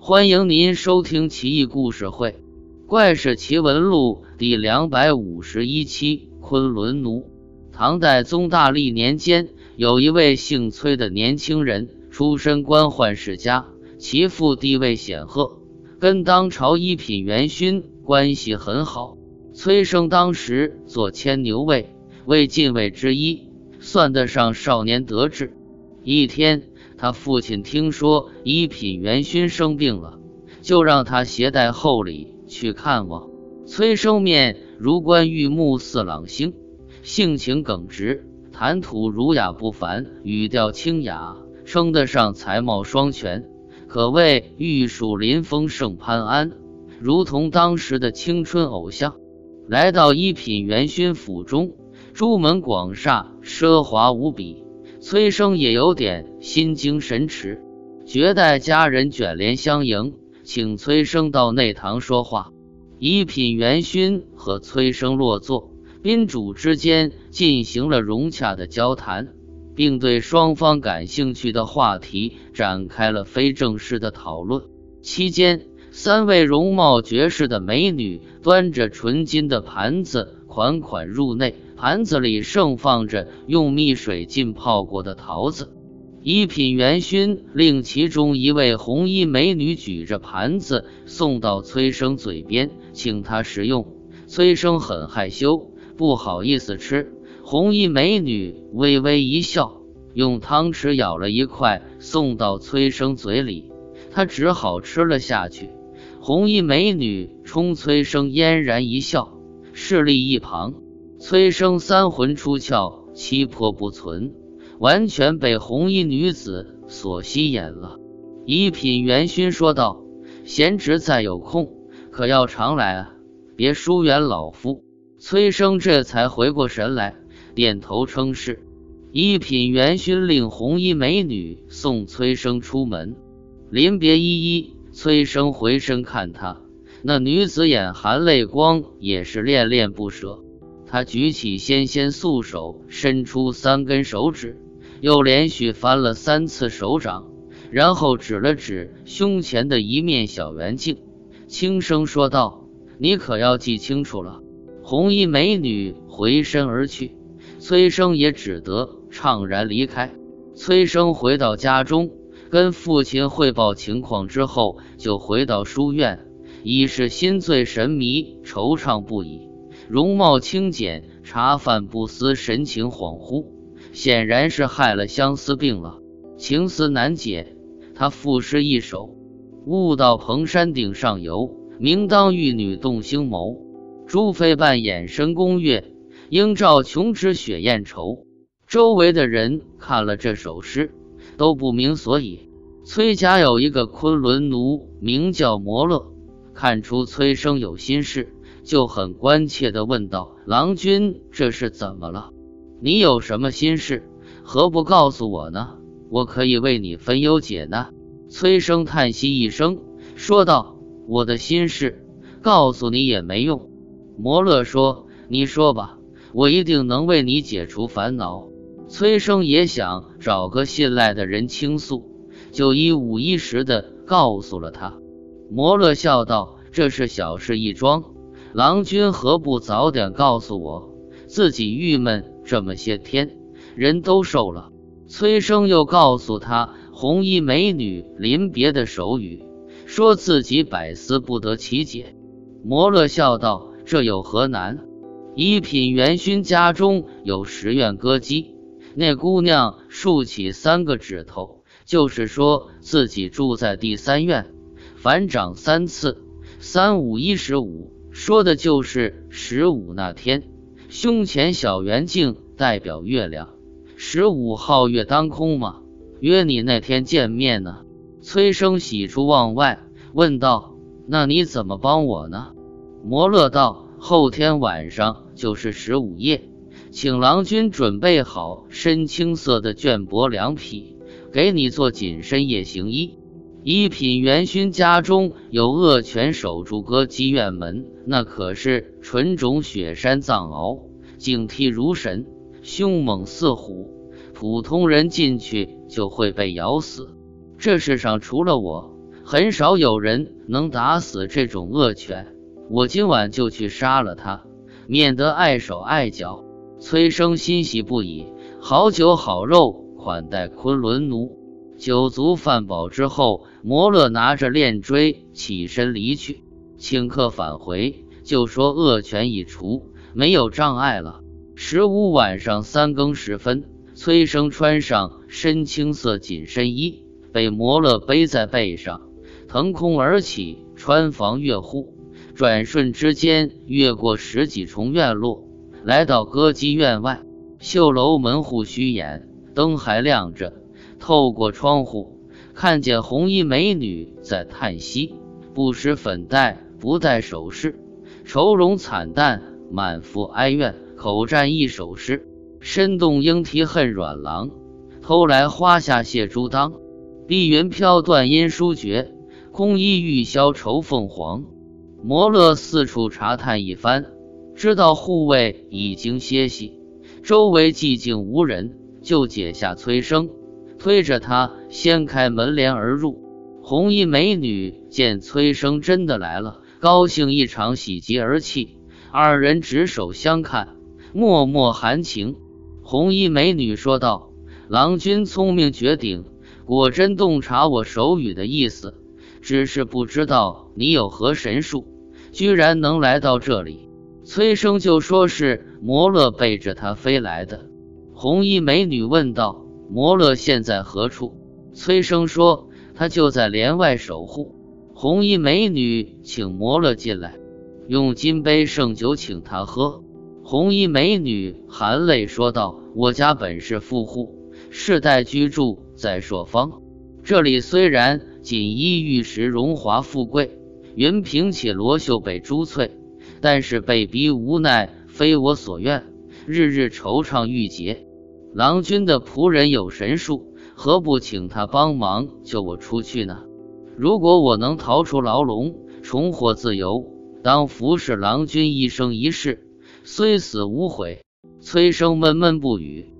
欢迎您收听《奇异故事会·怪事奇闻录》第两百五十一期。昆仑奴。唐代宗大历年间，有一位姓崔的年轻人，出身官宦世家，其父地位显赫，跟当朝一品元勋关系很好。崔生当时做牵牛卫，为禁卫之一，算得上少年得志。一天，他父亲听说一品元勋生病了，就让他携带厚礼去看望。崔生面如冠玉目似朗星，性情耿直，谈吐儒雅不凡，语调清雅，称得上才貌双全，可谓玉树临风胜潘安，如同当时的青春偶像。来到一品元勋府中，朱门广厦，奢华无比。崔生也有点心惊神驰，绝代佳人卷帘相迎，请崔生到内堂说话。一品元勋和崔生落座，宾主之间进行了融洽的交谈，并对双方感兴趣的话题展开了非正式的讨论。期间，三位容貌绝世的美女端着纯金的盘子款款入内。盘子里盛放着用蜜水浸泡过的桃子。一品元勋令其中一位红衣美女举着盘子送到崔生嘴边，请他食用。崔生很害羞，不好意思吃。红衣美女微微一笑，用汤匙舀了一块送到崔生嘴里，他只好吃了下去。红衣美女冲崔生嫣然一笑，势立一旁。崔生三魂出窍，七魄不存，完全被红衣女子所吸引了。一品元勋说道：“贤侄再有空，可要常来啊，别疏远老夫。”崔生这才回过神来，点头称是。一品元勋令红衣美女送崔生出门，临别依依，崔生回身看她，那女子眼含泪光，也是恋恋不舍。他举起纤纤素手，伸出三根手指，又连续翻了三次手掌，然后指了指胸前的一面小圆镜，轻声说道：“你可要记清楚了。”红衣美女回身而去，崔生也只得怅然离开。崔生回到家中，跟父亲汇报情况之后，就回到书院，已是心醉神迷，惆怅不已。容貌清简，茶饭不思，神情恍惚，显然是害了相思病了，情思难解。他赋诗一首：悟到蓬山顶上游，明当玉女动心眸。朱飞扮眼神宫月，应照琼脂雪艳愁。周围的人看了这首诗，都不明所以。崔家有一个昆仑奴，名叫摩勒，看出崔生有心事。就很关切地问道：“郎君，这是怎么了？你有什么心事？何不告诉我呢？我可以为你分忧解难。”崔生叹息一声，说道：“我的心事，告诉你也没用。”摩勒说：“你说吧，我一定能为你解除烦恼。”崔生也想找个信赖的人倾诉，就一五一十地告诉了他。摩勒笑道：“这是小事一桩。”郎君何不早点告诉我？自己郁闷这么些天，人都瘦了。崔生又告诉他红衣美女临别的手语，说自己百思不得其解。摩勒笑道：“这有何难？一品元勋家中有十院歌姬，那姑娘竖起三个指头，就是说自己住在第三院。反掌三次，三五一十五。”说的就是十五那天，胸前小圆镜代表月亮，十五皓月当空嘛，约你那天见面呢。崔生喜出望外，问道：“那你怎么帮我呢？”摩勒道：“后天晚上就是十五夜，请郎君准备好深青色的绢帛两匹，给你做紧身夜行衣。”一品元勋家中有恶犬守住歌姬院门，那可是纯种雪山藏獒，警惕如神，凶猛似虎，普通人进去就会被咬死。这世上除了我，很少有人能打死这种恶犬。我今晚就去杀了它，免得碍手碍脚。崔生欣喜不已，好酒好肉款待昆仑奴。酒足饭饱之后，摩勒拿着链锥起身离去。顷刻返回，就说恶犬已除，没有障碍了。十五晚上三更时分，崔生穿上深青色紧身衣，被摩勒背在背上，腾空而起，穿房越户。转瞬之间，越过十几重院落，来到歌姬院外。绣楼门户虚掩，灯还亮着。透过窗户，看见红衣美女在叹息，不施粉黛，不戴首饰，愁容惨淡，满腹哀怨，口占一首诗：“身动莺啼恨软郎，偷来花下谢朱当。碧云飘断音书绝，空衣玉箫愁凤凰。”摩勒四处查探一番，知道护卫已经歇息，周围寂静无人，就解下催生，推着他掀开门帘而入。红衣美女见崔生真的来了，高兴异常，喜极而泣。二人执手相看，脉脉含情。红衣美女说道：“郎君聪明绝顶，果真洞察我手语的意思。”只是不知道你有何神术，居然能来到这里。崔生就说是摩勒背着他飞来的。红衣美女问道：“摩勒现在何处？”崔生说：“他就在帘外守护。”红衣美女请摩勒进来，用金杯盛酒请他喝。红衣美女含泪说道：“我家本是富户，世代居住在朔方，这里虽然……”锦衣玉食，荣华富贵，云平且罗绣被珠翠，但是被逼无奈，非我所愿，日日惆怅郁结。郎君的仆人有神术，何不请他帮忙救我出去呢？如果我能逃出牢笼，重获自由，当服侍郎君一生一世，虽死无悔。崔生闷闷不语。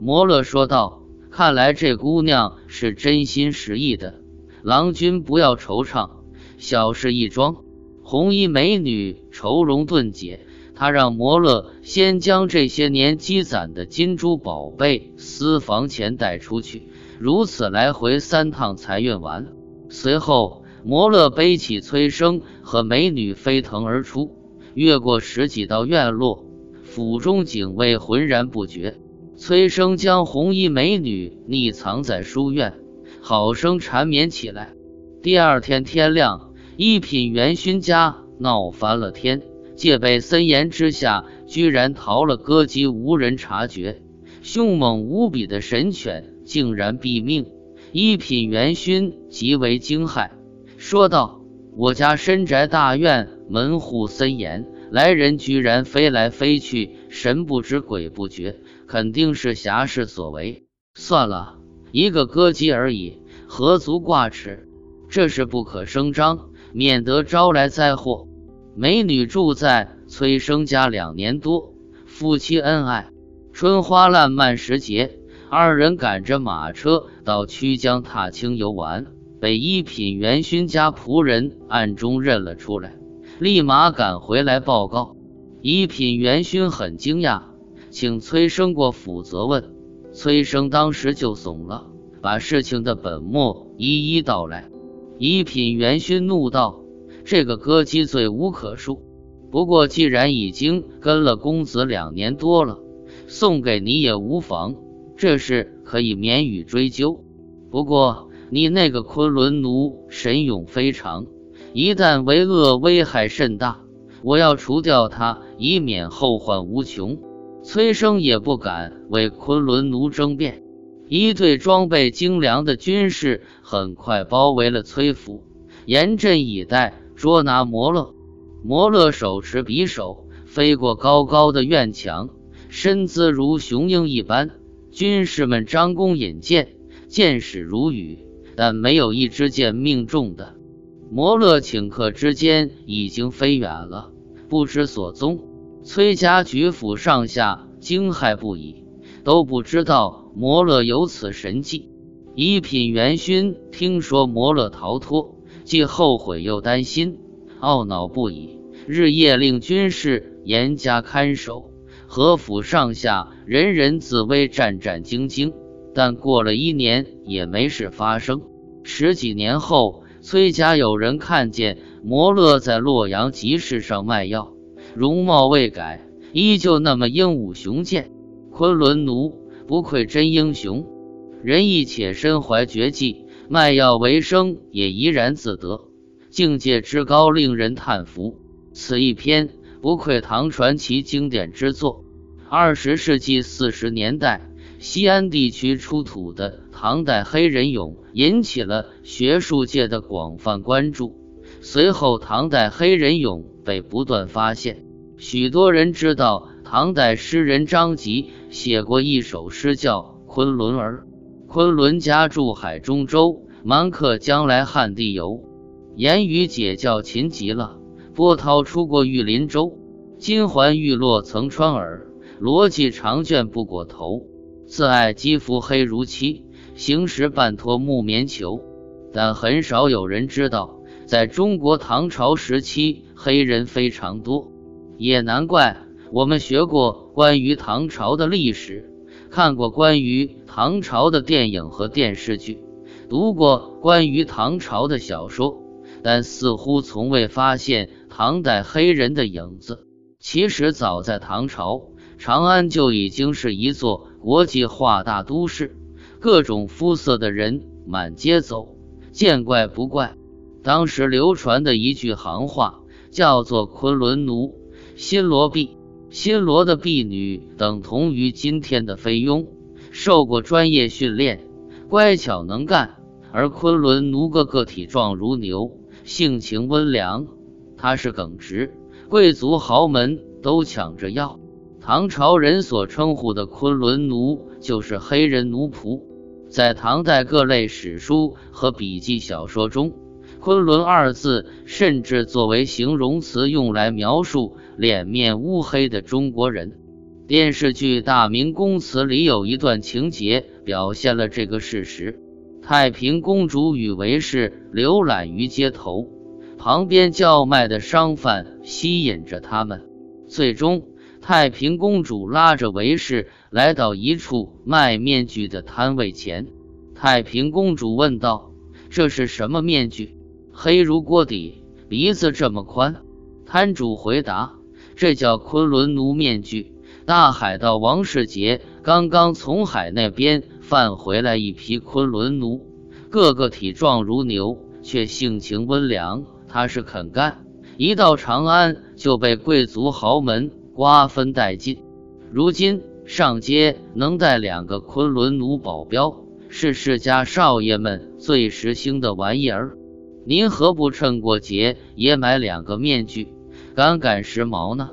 摩勒说道：“看来这姑娘是真心实意的。”郎君不要惆怅，小事一桩。红衣美女愁容顿解，他让摩勒先将这些年积攒的金珠宝贝、私房钱带出去，如此来回三趟才运完。随后，摩勒背起崔生和美女飞腾而出，越过十几道院落，府中警卫浑然不觉。崔生将红衣美女匿藏在书院。好生缠绵起来。第二天天亮，一品元勋家闹翻了天，戒备森严之下，居然逃了歌姬，无人察觉。凶猛无比的神犬竟然毙命，一品元勋极为惊骇，说道：“我家深宅大院，门户森严，来人居然飞来飞去，神不知鬼不觉，肯定是侠士所为。算了。”一个歌姬而已，何足挂齿？这是不可声张，免得招来灾祸。美女住在崔生家两年多，夫妻恩爱，春花烂漫时节，二人赶着马车到曲江踏青游玩，被一品元勋家仆人暗中认了出来，立马赶回来报告。一品元勋很惊讶，请崔生过府责问。崔生当时就怂了，把事情的本末一一道来。一品元勋怒道：“这个歌姬罪无可恕，不过既然已经跟了公子两年多了，送给你也无妨，这事可以免予追究。不过你那个昆仑奴神勇非常，一旦为恶，危害甚大，我要除掉他，以免后患无穷。”崔生也不敢为昆仑奴争辩，一队装备精良的军士很快包围了崔府，严阵以待捉拿摩勒。摩勒手持匕首飞过高高的院墙，身姿如雄鹰一般。军士们张弓引箭，箭矢如雨，但没有一支箭命中的。摩勒顷刻之间已经飞远了，不知所踪。崔家举府上下惊骇不已，都不知道摩勒有此神迹。一品元勋听说摩勒逃脱，既后悔又担心，懊恼不已，日夜令军士严加看守，何府上下人人自危，战战兢兢。但过了一年也没事发生。十几年后，崔家有人看见摩勒在洛阳集市上卖药，容貌未改，依旧那么英武雄健。昆仑奴不愧真英雄，仁义且身怀绝技，卖药为生也怡然自得，境界之高令人叹服。此一篇不愧唐传奇经典之作。二十世纪四十年代。西安地区出土的唐代黑人俑引起了学术界的广泛关注。随后，唐代黑人俑被不断发现。许多人知道，唐代诗人张籍写过一首诗，叫《昆仑儿》。昆仑家住海中州，蛮客将来汉地游。言语解教勤极了，波涛出过玉林州。金环玉落曾穿耳，罗髻长卷不裹头。自爱肌肤黑如漆，行时半脱木棉裘。但很少有人知道，在中国唐朝时期，黑人非常多。也难怪，我们学过关于唐朝的历史，看过关于唐朝的电影和电视剧，读过关于唐朝的小说，但似乎从未发现唐代黑人的影子。其实，早在唐朝。长安就已经是一座国际化大都市，各种肤色的人满街走，见怪不怪。当时流传的一句行话叫做“昆仑奴，新罗婢”，新罗的婢女等同于今天的菲佣，受过专业训练，乖巧能干；而昆仑奴个个体壮如牛，性情温良，他是耿直，贵族豪门都抢着要。唐朝人所称呼的昆仑奴，就是黑人奴仆。在唐代各类史书和笔记小说中，“昆仑”二字甚至作为形容词用来描述脸面乌黑的中国人。电视剧《大明宫词》里有一段情节表现了这个事实：太平公主与韦氏浏览于街头，旁边叫卖的商贩吸引着他们，最终。太平公主拉着韦氏来到一处卖面具的摊位前。太平公主问道：“这是什么面具？黑如锅底，鼻子这么宽？”摊主回答：“这叫昆仑奴面具。大海盗王世杰刚刚从海那边贩回来一批昆仑奴，个个体壮如牛，却性情温良，他是肯干。一到长安就被贵族豪门。”瓜分殆尽，如今上街能带两个昆仑奴保镖，是世家少爷们最时兴的玩意儿。您何不趁过节也买两个面具，赶赶时髦呢？